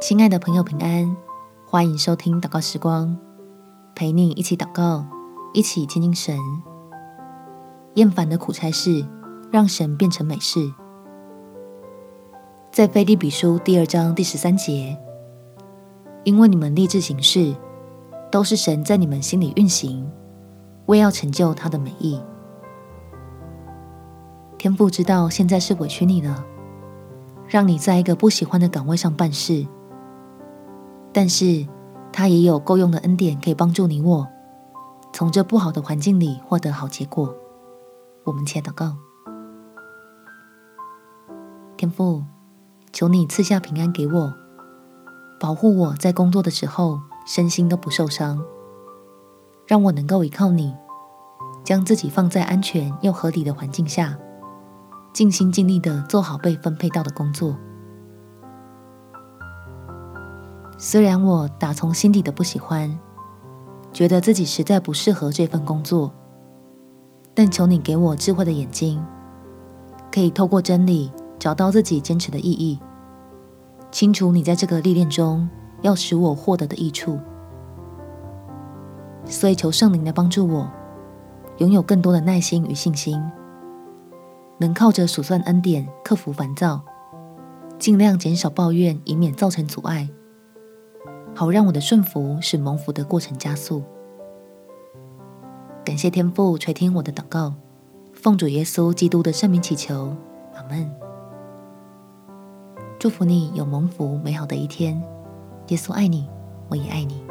亲爱的朋友，平安！欢迎收听祷告时光，陪你一起祷告，一起亲近神。厌烦的苦差事，让神变成美事。在腓立比书第二章第十三节，因为你们立志行事，都是神在你们心里运行，为要成就他的美意。天父知道现在是委屈你了，让你在一个不喜欢的岗位上办事，但是他也有够用的恩典可以帮助你我，从这不好的环境里获得好结果。我们且祷告，天父，求你赐下平安给我，保护我在工作的时候身心都不受伤，让我能够依靠你，将自己放在安全又合理的环境下。尽心尽力的做好被分配到的工作。虽然我打从心底的不喜欢，觉得自己实在不适合这份工作，但求你给我智慧的眼睛，可以透过真理找到自己坚持的意义，清楚你在这个历练中要使我获得的益处。所以求圣灵来帮助我，拥有更多的耐心与信心。能靠着数算恩典克服烦躁，尽量减少抱怨，以免造成阻碍，好让我的顺服使蒙福的过程加速。感谢天父垂听我的祷告，奉主耶稣基督的圣名祈求，阿门。祝福你有蒙福美好的一天。耶稣爱你，我也爱你。